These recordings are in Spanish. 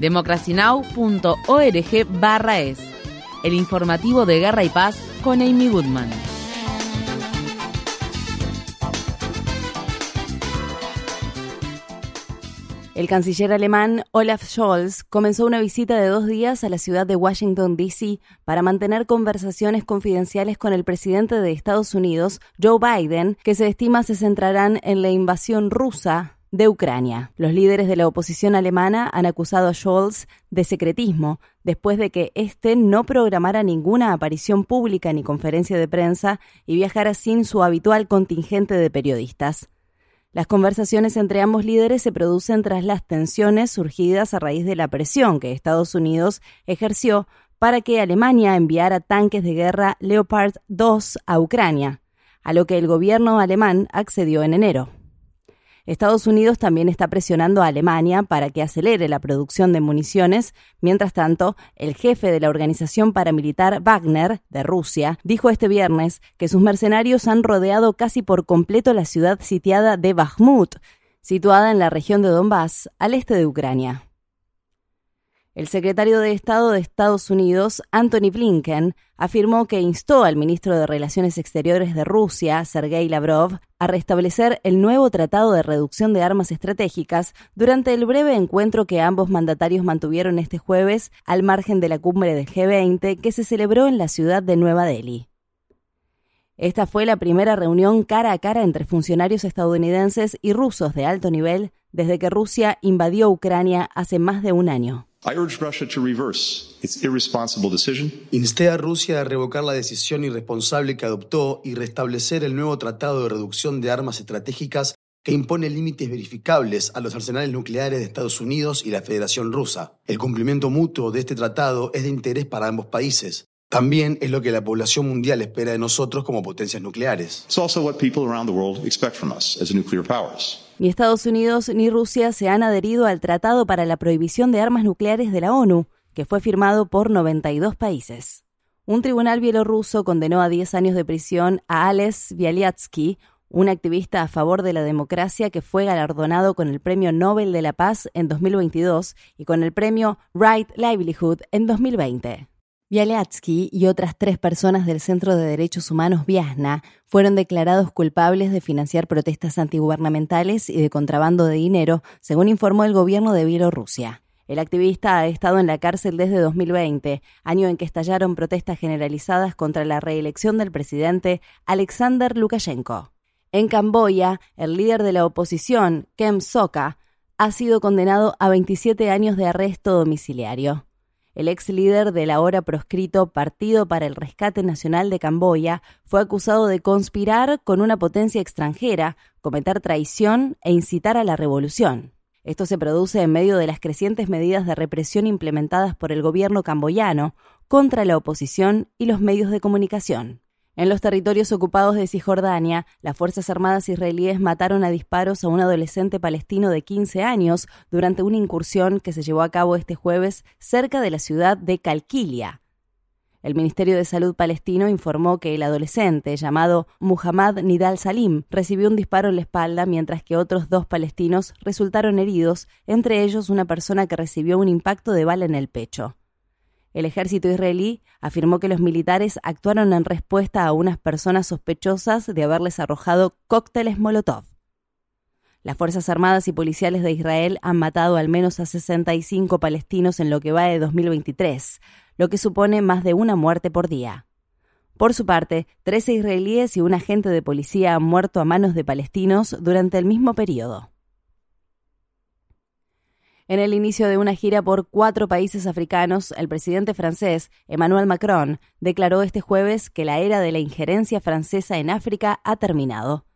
democracynow.org barra es. El informativo de Guerra y Paz con Amy Goodman. El canciller alemán Olaf Scholz comenzó una visita de dos días a la ciudad de Washington, D.C. para mantener conversaciones confidenciales con el presidente de Estados Unidos, Joe Biden, que se estima se centrarán en la invasión rusa de Ucrania. Los líderes de la oposición alemana han acusado a Scholz de secretismo después de que éste no programara ninguna aparición pública ni conferencia de prensa y viajara sin su habitual contingente de periodistas. Las conversaciones entre ambos líderes se producen tras las tensiones surgidas a raíz de la presión que Estados Unidos ejerció para que Alemania enviara tanques de guerra Leopard 2 a Ucrania, a lo que el gobierno alemán accedió en enero. Estados Unidos también está presionando a Alemania para que acelere la producción de municiones. Mientras tanto, el jefe de la organización paramilitar Wagner, de Rusia, dijo este viernes que sus mercenarios han rodeado casi por completo la ciudad sitiada de Bakhmut, situada en la región de Donbass, al este de Ucrania. El secretario de Estado de Estados Unidos, Anthony Blinken, afirmó que instó al ministro de Relaciones Exteriores de Rusia, Sergei Lavrov, a restablecer el nuevo Tratado de Reducción de Armas Estratégicas durante el breve encuentro que ambos mandatarios mantuvieron este jueves al margen de la cumbre del G20 que se celebró en la ciudad de Nueva Delhi. Esta fue la primera reunión cara a cara entre funcionarios estadounidenses y rusos de alto nivel desde que Rusia invadió Ucrania hace más de un año. Insté a Rusia a revocar la decisión irresponsable que adoptó y restablecer el nuevo Tratado de Reducción de Armas Estratégicas que impone límites verificables a los arsenales nucleares de Estados Unidos y la Federación Rusa. El cumplimiento mutuo de este tratado es de interés para ambos países. También es lo que la población mundial espera de nosotros como potencias nucleares. Ni Estados Unidos ni Rusia se han adherido al Tratado para la Prohibición de Armas Nucleares de la ONU, que fue firmado por 92 países. Un tribunal bielorruso condenó a 10 años de prisión a Ales Bialyatsky, un activista a favor de la democracia que fue galardonado con el Premio Nobel de la Paz en 2022 y con el Premio Right Livelihood en 2020. Bialyatsky y otras tres personas del Centro de Derechos Humanos Viasna fueron declarados culpables de financiar protestas antigubernamentales y de contrabando de dinero, según informó el gobierno de Bielorrusia. El activista ha estado en la cárcel desde 2020, año en que estallaron protestas generalizadas contra la reelección del presidente Alexander Lukashenko. En Camboya, el líder de la oposición, Kem Sokha, ha sido condenado a 27 años de arresto domiciliario. El ex líder del ahora proscrito Partido para el Rescate Nacional de Camboya fue acusado de conspirar con una potencia extranjera, cometer traición e incitar a la revolución. Esto se produce en medio de las crecientes medidas de represión implementadas por el gobierno camboyano contra la oposición y los medios de comunicación. En los territorios ocupados de Cisjordania, las Fuerzas Armadas israelíes mataron a disparos a un adolescente palestino de 15 años durante una incursión que se llevó a cabo este jueves cerca de la ciudad de Calquilia. El Ministerio de Salud palestino informó que el adolescente, llamado Muhammad Nidal Salim, recibió un disparo en la espalda mientras que otros dos palestinos resultaron heridos, entre ellos una persona que recibió un impacto de bala en el pecho. El ejército israelí afirmó que los militares actuaron en respuesta a unas personas sospechosas de haberles arrojado cócteles Molotov. Las Fuerzas Armadas y Policiales de Israel han matado al menos a 65 palestinos en lo que va de 2023, lo que supone más de una muerte por día. Por su parte, 13 israelíes y un agente de policía han muerto a manos de palestinos durante el mismo periodo. En el inicio de una gira por cuatro países africanos, el presidente francés, Emmanuel Macron, declaró este jueves que la era de la injerencia francesa en África ha terminado.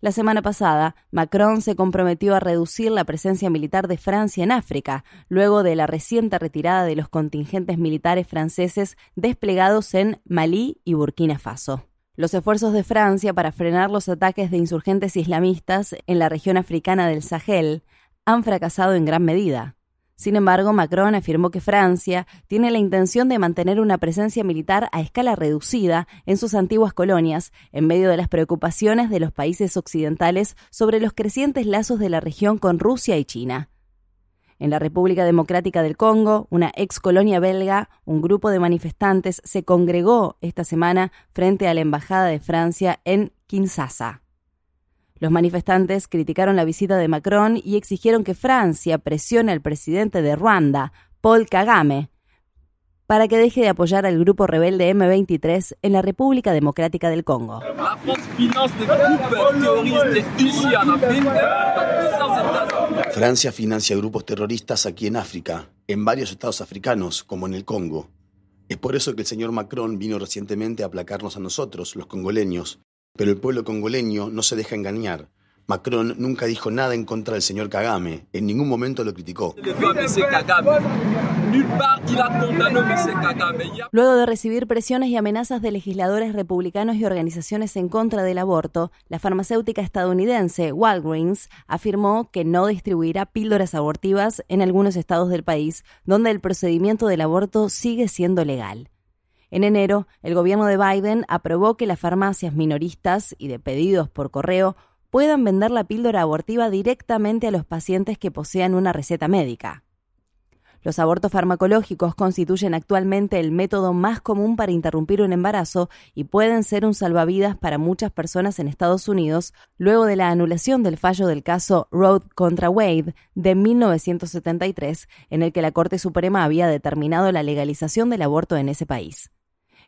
La semana pasada, Macron se comprometió a reducir la presencia militar de Francia en África, luego de la reciente retirada de los contingentes militares franceses desplegados en Malí y Burkina Faso. Los esfuerzos de Francia para frenar los ataques de insurgentes islamistas en la región africana del Sahel han fracasado en gran medida. Sin embargo, Macron afirmó que Francia tiene la intención de mantener una presencia militar a escala reducida en sus antiguas colonias, en medio de las preocupaciones de los países occidentales sobre los crecientes lazos de la región con Rusia y China. En la República Democrática del Congo, una ex colonia belga, un grupo de manifestantes se congregó esta semana frente a la Embajada de Francia en Kinshasa. Los manifestantes criticaron la visita de Macron y exigieron que Francia presione al presidente de Ruanda, Paul Kagame, para que deje de apoyar al grupo rebelde M23 en la República Democrática del Congo. Francia financia grupos terroristas aquí en África, en varios estados africanos, como en el Congo. Es por eso que el señor Macron vino recientemente a aplacarnos a nosotros, los congoleños, pero el pueblo congoleño no se deja engañar. Macron nunca dijo nada en contra del señor Kagame, en ningún momento lo criticó. Luego de recibir presiones y amenazas de legisladores republicanos y organizaciones en contra del aborto, la farmacéutica estadounidense Walgreens afirmó que no distribuirá píldoras abortivas en algunos estados del país, donde el procedimiento del aborto sigue siendo legal. En enero, el gobierno de Biden aprobó que las farmacias minoristas y de pedidos por correo puedan vender la píldora abortiva directamente a los pacientes que posean una receta médica. Los abortos farmacológicos constituyen actualmente el método más común para interrumpir un embarazo y pueden ser un salvavidas para muchas personas en Estados Unidos luego de la anulación del fallo del caso Roe contra Wade de 1973, en el que la Corte Suprema había determinado la legalización del aborto en ese país.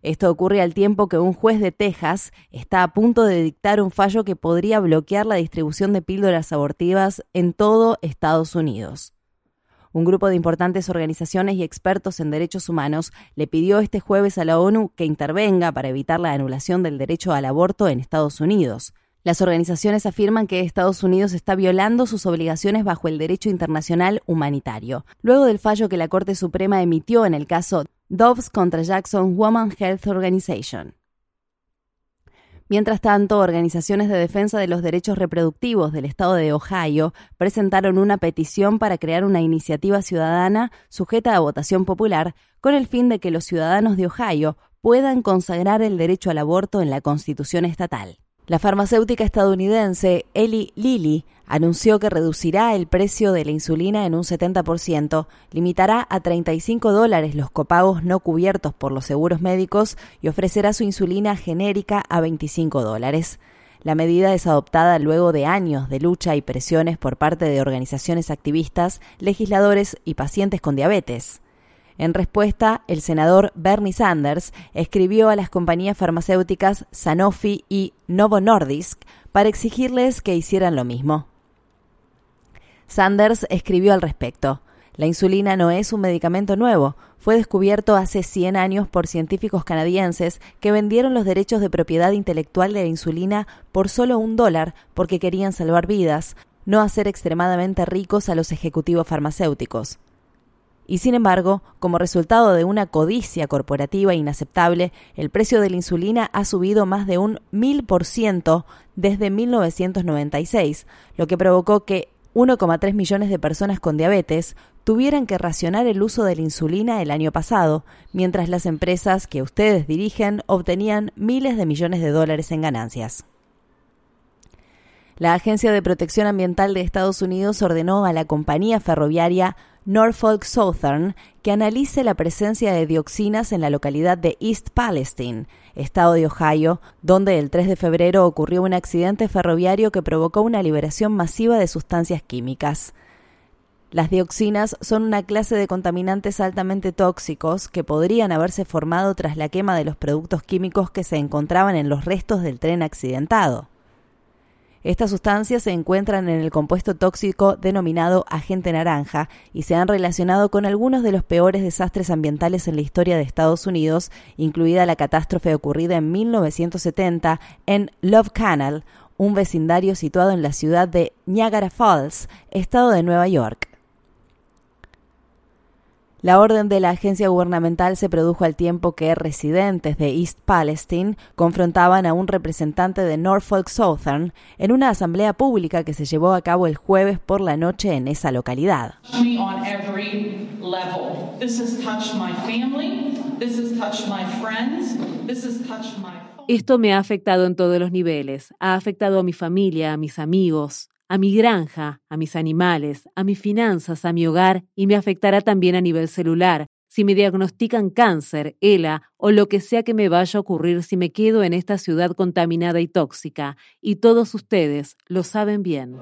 Esto ocurre al tiempo que un juez de Texas está a punto de dictar un fallo que podría bloquear la distribución de píldoras abortivas en todo Estados Unidos. Un grupo de importantes organizaciones y expertos en derechos humanos le pidió este jueves a la ONU que intervenga para evitar la anulación del derecho al aborto en Estados Unidos. Las organizaciones afirman que Estados Unidos está violando sus obligaciones bajo el derecho internacional humanitario. Luego del fallo que la Corte Suprema emitió en el caso Doves contra Jackson Woman Health Organization. Mientras tanto, organizaciones de defensa de los derechos reproductivos del estado de Ohio presentaron una petición para crear una iniciativa ciudadana sujeta a votación popular con el fin de que los ciudadanos de Ohio puedan consagrar el derecho al aborto en la Constitución estatal. La farmacéutica estadounidense Eli Lilly anunció que reducirá el precio de la insulina en un 70%, limitará a 35 dólares los copagos no cubiertos por los seguros médicos y ofrecerá su insulina genérica a 25 dólares. La medida es adoptada luego de años de lucha y presiones por parte de organizaciones activistas, legisladores y pacientes con diabetes. En respuesta, el senador Bernie Sanders escribió a las compañías farmacéuticas Sanofi y Novo Nordisk para exigirles que hicieran lo mismo. Sanders escribió al respecto. La insulina no es un medicamento nuevo. Fue descubierto hace 100 años por científicos canadienses que vendieron los derechos de propiedad intelectual de la insulina por solo un dólar porque querían salvar vidas, no hacer extremadamente ricos a los ejecutivos farmacéuticos. Y sin embargo, como resultado de una codicia corporativa inaceptable, el precio de la insulina ha subido más de un mil por ciento desde 1996, lo que provocó que 1,3 millones de personas con diabetes tuvieran que racionar el uso de la insulina el año pasado, mientras las empresas que ustedes dirigen obtenían miles de millones de dólares en ganancias. La Agencia de Protección Ambiental de Estados Unidos ordenó a la compañía ferroviaria Norfolk Southern que analice la presencia de dioxinas en la localidad de East Palestine, estado de Ohio, donde el 3 de febrero ocurrió un accidente ferroviario que provocó una liberación masiva de sustancias químicas. Las dioxinas son una clase de contaminantes altamente tóxicos que podrían haberse formado tras la quema de los productos químicos que se encontraban en los restos del tren accidentado. Estas sustancias se encuentran en el compuesto tóxico denominado agente naranja y se han relacionado con algunos de los peores desastres ambientales en la historia de Estados Unidos, incluida la catástrofe ocurrida en 1970 en Love Canal, un vecindario situado en la ciudad de Niagara Falls, estado de Nueva York. La orden de la agencia gubernamental se produjo al tiempo que residentes de East Palestine confrontaban a un representante de Norfolk Southern en una asamblea pública que se llevó a cabo el jueves por la noche en esa localidad. Esto me ha afectado en todos los niveles. Ha afectado a mi familia, a mis amigos, a mi granja, a mis animales, a mis finanzas, a mi hogar y me afectará también a nivel celular. Si me diagnostican cáncer, ELA o lo que sea que me vaya a ocurrir si me quedo en esta ciudad contaminada y tóxica, y todos ustedes lo saben bien.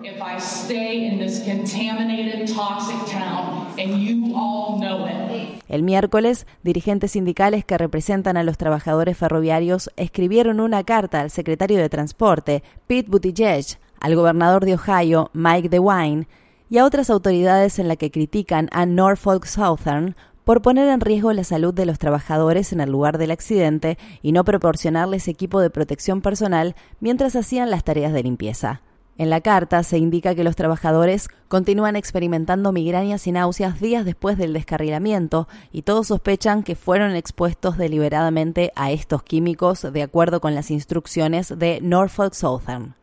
El miércoles, dirigentes sindicales que representan a los trabajadores ferroviarios escribieron una carta al secretario de Transporte, Pete Buttigieg, al gobernador de Ohio, Mike DeWine, y a otras autoridades en la que critican a Norfolk Southern por poner en riesgo la salud de los trabajadores en el lugar del accidente y no proporcionarles equipo de protección personal mientras hacían las tareas de limpieza. En la carta se indica que los trabajadores continúan experimentando migrañas y náuseas días después del descarrilamiento y todos sospechan que fueron expuestos deliberadamente a estos químicos de acuerdo con las instrucciones de Norfolk Southern.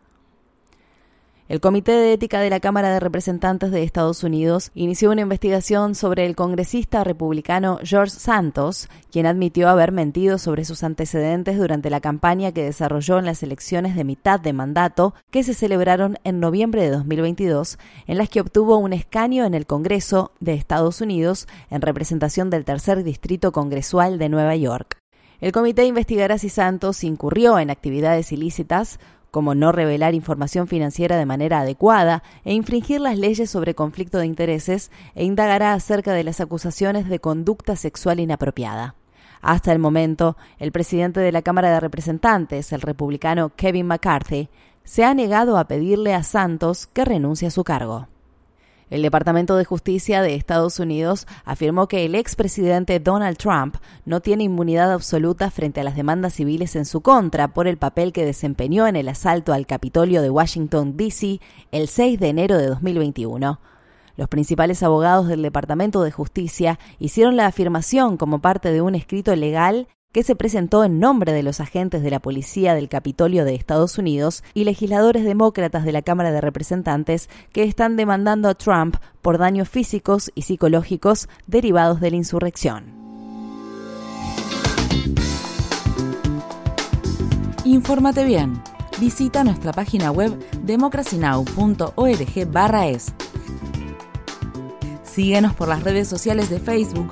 El Comité de Ética de la Cámara de Representantes de Estados Unidos inició una investigación sobre el congresista republicano George Santos, quien admitió haber mentido sobre sus antecedentes durante la campaña que desarrolló en las elecciones de mitad de mandato que se celebraron en noviembre de 2022, en las que obtuvo un escaño en el Congreso de Estados Unidos en representación del tercer distrito congresual de Nueva York. El comité investigará si Santos incurrió en actividades ilícitas como no revelar información financiera de manera adecuada e infringir las leyes sobre conflicto de intereses e indagará acerca de las acusaciones de conducta sexual inapropiada. Hasta el momento, el presidente de la Cámara de Representantes, el republicano Kevin McCarthy, se ha negado a pedirle a Santos que renuncie a su cargo. El Departamento de Justicia de Estados Unidos afirmó que el expresidente Donald Trump no tiene inmunidad absoluta frente a las demandas civiles en su contra por el papel que desempeñó en el asalto al Capitolio de Washington, D.C. el 6 de enero de 2021. Los principales abogados del Departamento de Justicia hicieron la afirmación como parte de un escrito legal que se presentó en nombre de los agentes de la Policía del Capitolio de Estados Unidos y legisladores demócratas de la Cámara de Representantes que están demandando a Trump por daños físicos y psicológicos derivados de la insurrección. Infórmate bien. Visita nuestra página web democracynow.org/es. Síguenos por las redes sociales de Facebook,